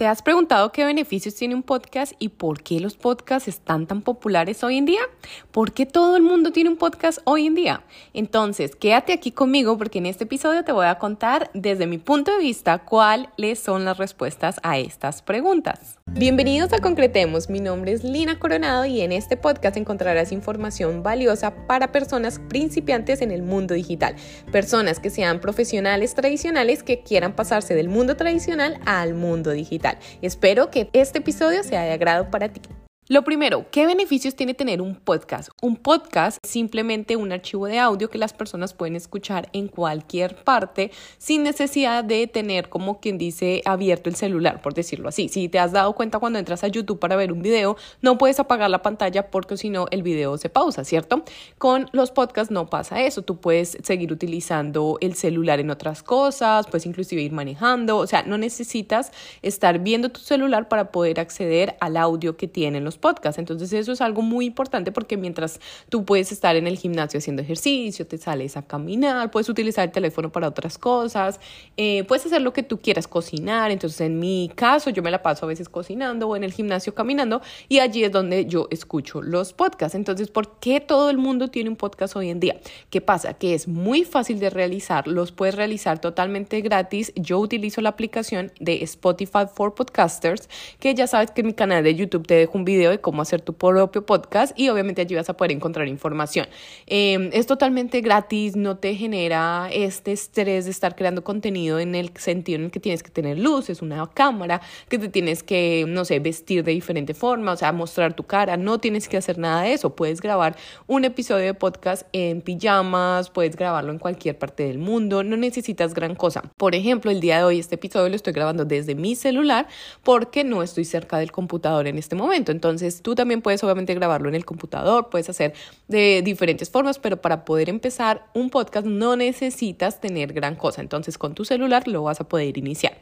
¿Te has preguntado qué beneficios tiene un podcast y por qué los podcasts están tan populares hoy en día? ¿Por qué todo el mundo tiene un podcast hoy en día? Entonces, quédate aquí conmigo porque en este episodio te voy a contar desde mi punto de vista cuáles son las respuestas a estas preguntas. Bienvenidos a Concretemos, mi nombre es Lina Coronado y en este podcast encontrarás información valiosa para personas principiantes en el mundo digital, personas que sean profesionales tradicionales que quieran pasarse del mundo tradicional al mundo digital. Espero que este episodio sea de agrado para ti. Lo primero, ¿qué beneficios tiene tener un podcast? Un podcast es simplemente un archivo de audio que las personas pueden escuchar en cualquier parte sin necesidad de tener, como quien dice, abierto el celular, por decirlo así. Si te has dado cuenta cuando entras a YouTube para ver un video, no puedes apagar la pantalla porque si no el video se pausa, ¿cierto? Con los podcasts no pasa eso. Tú puedes seguir utilizando el celular en otras cosas, puedes inclusive ir manejando, o sea, no necesitas estar viendo tu celular para poder acceder al audio que tienen los podcast. Entonces eso es algo muy importante porque mientras tú puedes estar en el gimnasio haciendo ejercicio, te sales a caminar, puedes utilizar el teléfono para otras cosas, eh, puedes hacer lo que tú quieras, cocinar. Entonces en mi caso yo me la paso a veces cocinando o en el gimnasio caminando y allí es donde yo escucho los podcasts. Entonces, ¿por qué todo el mundo tiene un podcast hoy en día? ¿Qué pasa? Que es muy fácil de realizar, los puedes realizar totalmente gratis. Yo utilizo la aplicación de Spotify for Podcasters, que ya sabes que en mi canal de YouTube te dejo un video de cómo hacer tu propio podcast y obviamente allí vas a poder encontrar información. Em, es totalmente gratis, no te genera este estrés de estar creando contenido en el sentido en el que tienes que tener luces, una cámara, que te tienes que, no sé, vestir de diferente forma, o sea, mostrar tu cara, no tienes que hacer nada de eso, puedes grabar un episodio de podcast en pijamas, puedes grabarlo en cualquier parte del mundo, no necesitas gran cosa. Por ejemplo, el día de hoy este episodio lo estoy grabando desde mi celular porque no estoy cerca del computador en este momento, entonces entonces tú también puedes obviamente grabarlo en el computador, puedes hacer de diferentes formas, pero para poder empezar un podcast no necesitas tener gran cosa. Entonces con tu celular lo vas a poder iniciar.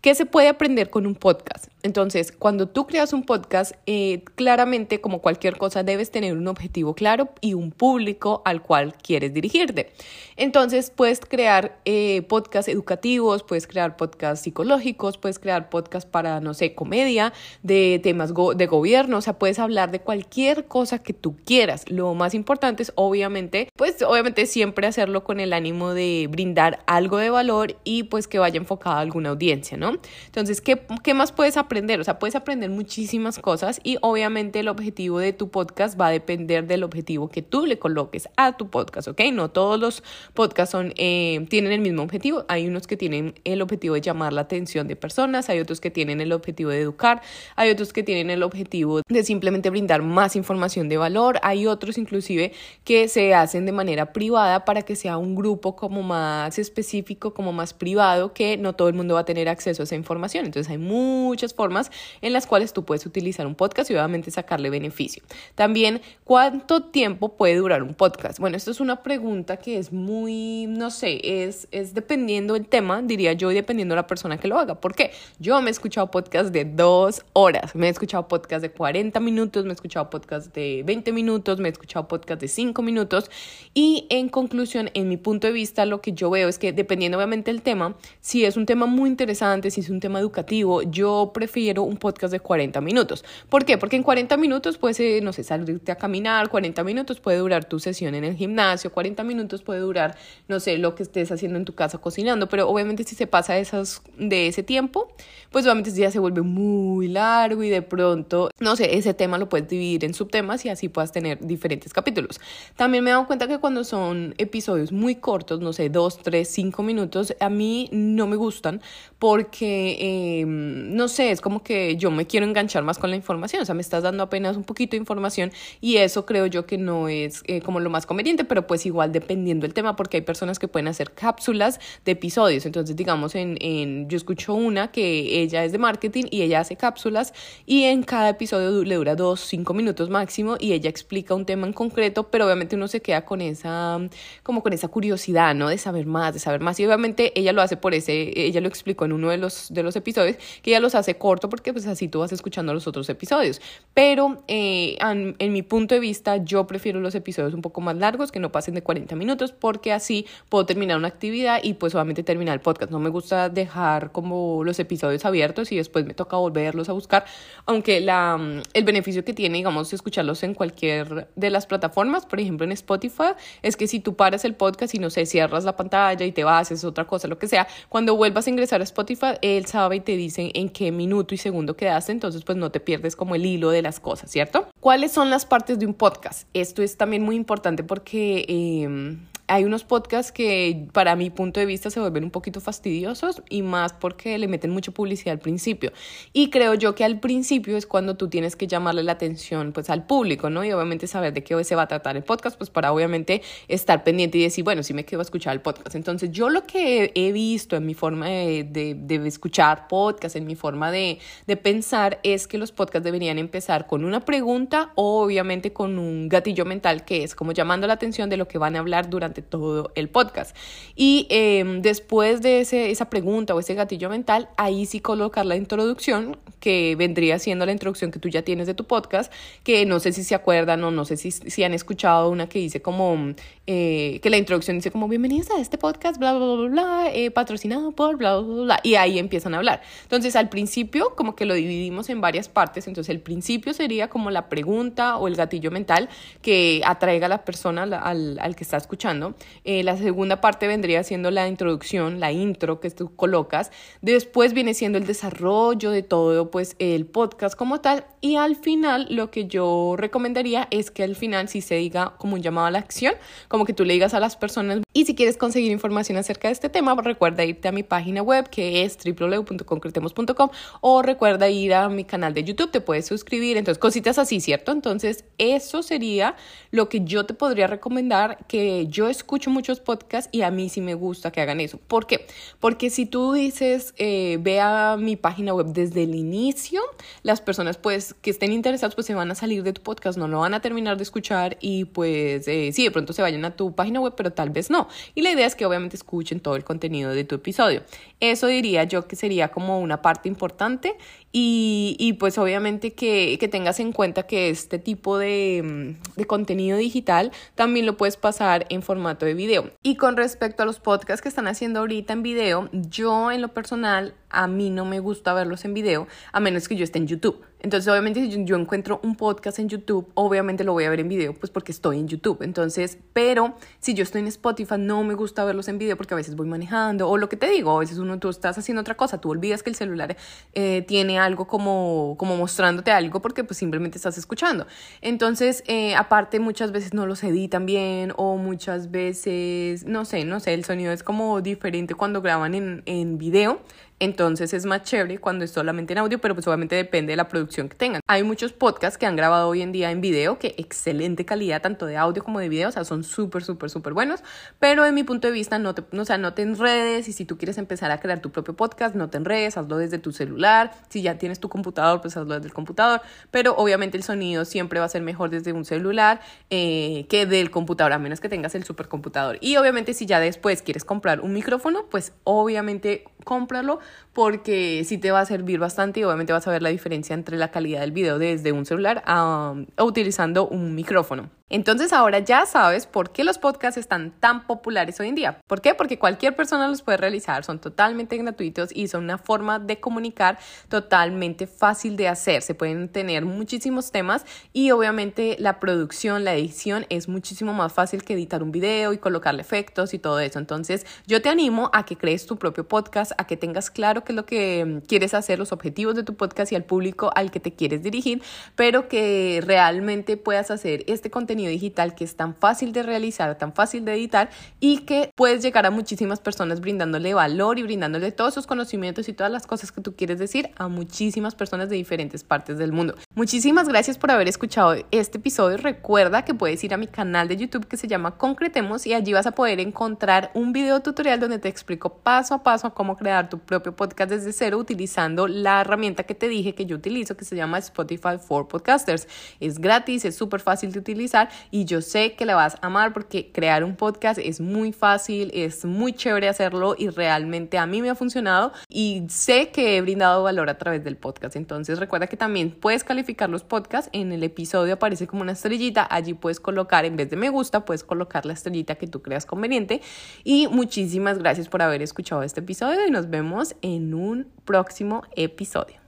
¿Qué se puede aprender con un podcast? Entonces cuando tú creas un podcast, eh, claramente como cualquier cosa debes tener un objetivo claro y un público al cual quieres dirigirte. Entonces puedes crear eh, podcasts educativos, puedes crear podcasts psicológicos, puedes crear podcasts para, no sé, comedia, de temas de gobierno o sea, puedes hablar de cualquier cosa que tú quieras. Lo más importante es obviamente, pues obviamente siempre hacerlo con el ánimo de brindar algo de valor y pues que vaya enfocado a alguna audiencia, ¿no? Entonces, ¿qué, ¿qué más puedes aprender? O sea, puedes aprender muchísimas cosas y obviamente el objetivo de tu podcast va a depender del objetivo que tú le coloques a tu podcast, ¿ok? No todos los podcasts son, eh, tienen el mismo objetivo. Hay unos que tienen el objetivo de llamar la atención de personas, hay otros que tienen el objetivo de educar, hay otros que tienen el objetivo de simplemente brindar más información de valor. Hay otros inclusive que se hacen de manera privada para que sea un grupo como más específico, como más privado, que no todo el mundo va a tener acceso a esa información. Entonces hay muchas formas en las cuales tú puedes utilizar un podcast y obviamente sacarle beneficio. También, ¿cuánto tiempo puede durar un podcast? Bueno, esto es una pregunta que es muy, no sé, es, es dependiendo del tema, diría yo, y dependiendo de la persona que lo haga. ¿Por qué? Yo me he escuchado podcast de dos horas, me he escuchado podcast de 40 minutos, me he escuchado podcast de 20 minutos, me he escuchado podcast de 5 minutos y en conclusión, en mi punto de vista, lo que yo veo es que dependiendo obviamente del tema, si es un tema muy interesante, si es un tema educativo, yo prefiero un podcast de 40 minutos. ¿Por qué? Porque en 40 minutos puedes, eh, no sé, salirte a caminar, 40 minutos puede durar tu sesión en el gimnasio, 40 minutos puede durar, no sé, lo que estés haciendo en tu casa cocinando, pero obviamente si se pasa esas, de ese tiempo, pues obviamente ya se vuelve muy largo y de pronto, no sé, ese tema lo puedes dividir en subtemas y así puedas tener diferentes capítulos. También me he dado cuenta que cuando son episodios muy cortos, no sé, dos, tres, cinco minutos, a mí no me gustan porque, em, no sé, es como que yo me quiero enganchar más con la información, o sea, me estás dando apenas un poquito de información y eso creo yo que no es eh, como lo más conveniente, pero pues igual dependiendo del tema, porque hay personas que pueden hacer cápsulas de episodios, entonces digamos, en, en yo escucho una que ella es de marketing y ella hace cápsulas y en cada episodio le dura dos, cinco minutos máximo y ella explica un tema en concreto, pero obviamente uno se queda con esa, como con esa curiosidad, ¿no? De saber más, de saber más. Y obviamente ella lo hace por ese, ella lo explicó en uno de los, de los episodios, que ella los hace corto porque pues así tú vas escuchando los otros episodios. Pero eh, en, en mi punto de vista, yo prefiero los episodios un poco más largos, que no pasen de 40 minutos, porque así puedo terminar una actividad y pues solamente terminar el podcast. No me gusta dejar como los episodios abiertos y después me toca volverlos a buscar, aunque la, el beneficio que tiene, digamos, escucharlos en cualquier de las plataformas, por ejemplo en Spotify, es que si tú paras el podcast y no sé, cierras la pantalla y te vas, es otra cosa, lo que sea, cuando vuelvas a ingresar a Spotify, él sabe y te dice en qué minuto y segundo quedaste, entonces pues no te pierdes como el hilo de las cosas, ¿cierto? ¿Cuáles son las partes de un podcast? Esto es también muy importante porque... Eh, hay unos podcasts que para mi punto de vista se vuelven un poquito fastidiosos y más porque le meten mucha publicidad al principio. Y creo yo que al principio es cuando tú tienes que llamarle la atención pues al público, ¿no? Y obviamente saber de qué se va a tratar el podcast, pues para obviamente estar pendiente y decir, bueno, sí me quedo a escuchar el podcast. Entonces yo lo que he visto en mi forma de, de, de escuchar podcast, en mi forma de, de pensar, es que los podcasts deberían empezar con una pregunta o obviamente con un gatillo mental que es como llamando la atención de lo que van a hablar durante todo el podcast. Y em, después de ese, esa pregunta o ese gatillo mental, ahí sí colocar la introducción, que vendría siendo la introducción que tú ya tienes de tu podcast, que no sé si se acuerdan o no sé si, si han escuchado una que dice como, eh, que la introducción dice como, bienvenidos a este podcast, bla, bla, bla, bla, eh, patrocinado por bla, bla, bla, y ahí empiezan a hablar. Entonces, al principio, como que lo dividimos en varias partes, entonces el principio sería como la pregunta o el gatillo mental que atraiga a la persona al, al que está escuchando. Eh, la segunda parte vendría siendo la introducción, la intro que tú colocas. Después viene siendo el desarrollo de todo, pues el podcast como tal. Y al final lo que yo recomendaría es que al final sí se diga como un llamado a la acción, como que tú le digas a las personas. Y si quieres conseguir información acerca de este tema, recuerda irte a mi página web que es www.concretemos.com o recuerda ir a mi canal de YouTube, te puedes suscribir. Entonces, cositas así, ¿cierto? Entonces, eso sería lo que yo te podría recomendar que yo escucho muchos podcasts y a mí sí me gusta que hagan eso. ¿Por qué? Porque si tú dices, eh, ve a mi página web desde el inicio, las personas pues que estén interesadas pues se van a salir de tu podcast, no lo van a terminar de escuchar y pues eh, sí, de pronto se vayan a tu página web, pero tal vez no. Y la idea es que obviamente escuchen todo el contenido de tu episodio. Eso diría yo que sería como una parte importante y, y pues obviamente que, que, tengas en cuenta que este tipo de, de contenido digital también lo puedes pasar en formato de video. Y con respecto a los podcasts que están haciendo ahorita en video, yo en lo personal a mí no me gusta verlos en video, a menos que yo esté en YouTube. Entonces, obviamente, si yo encuentro un podcast en YouTube, obviamente lo voy a ver en video, pues porque estoy en YouTube. Entonces, pero si yo estoy en Spotify, no me gusta verlos en video porque a veces voy manejando o lo que te digo, a veces uno, tú estás haciendo otra cosa, tú olvidas que el celular eh, tiene algo como, como mostrándote algo porque pues simplemente estás escuchando. Entonces, eh, aparte, muchas veces no los editan bien o muchas veces, no sé, no sé, el sonido es como diferente cuando graban en, en video. Entonces es más chévere cuando es solamente en audio, pero pues obviamente depende de la producción que tengan. Hay muchos podcasts que han grabado hoy en día en video, que excelente calidad tanto de audio como de video, o sea, son súper, súper, súper buenos, pero en mi punto de vista no te, o sea, no te enredes y si tú quieres empezar a crear tu propio podcast, no te enredes, hazlo desde tu celular, si ya tienes tu computador, pues hazlo desde el computador, pero obviamente el sonido siempre va a ser mejor desde un celular eh, que del computador, a menos que tengas el supercomputador. Y obviamente si ya después quieres comprar un micrófono, pues obviamente cómpralo porque sí te va a servir bastante y obviamente vas a ver la diferencia entre la calidad del video desde un celular a, utilizando un micrófono. Entonces ahora ya sabes por qué los podcasts están tan populares hoy en día. ¿Por qué? Porque cualquier persona los puede realizar, son totalmente gratuitos y son una forma de comunicar totalmente fácil de hacer. Se pueden tener muchísimos temas y obviamente la producción, la edición es muchísimo más fácil que editar un video y colocarle efectos y todo eso. Entonces yo te animo a que crees tu propio podcast, a que tengas claro qué es lo que quieres hacer, los objetivos de tu podcast y al público al que te quieres dirigir, pero que realmente puedas hacer este contenido digital que es tan fácil de realizar, tan fácil de editar y que puedes llegar a muchísimas personas brindándole valor y brindándole todos sus conocimientos y todas las cosas que tú quieres decir a muchísimas personas de diferentes partes del mundo. Muchísimas gracias por haber escuchado este episodio. Recuerda que puedes ir a mi canal de YouTube que se llama Concretemos y allí vas a poder encontrar un video tutorial donde te explico paso a paso cómo crear tu propio podcast desde cero utilizando la herramienta que te dije que yo utilizo que se llama Spotify for Podcasters. Es gratis, es súper fácil de utilizar y yo sé que la vas a amar porque crear un podcast es muy fácil, es muy chévere hacerlo y realmente a mí me ha funcionado y sé que he brindado valor a través del podcast. Entonces recuerda que también puedes calificar los podcasts. En el episodio aparece como una estrellita. Allí puedes colocar, en vez de me gusta, puedes colocar la estrellita que tú creas conveniente. Y muchísimas gracias por haber escuchado este episodio y nos vemos en un próximo episodio.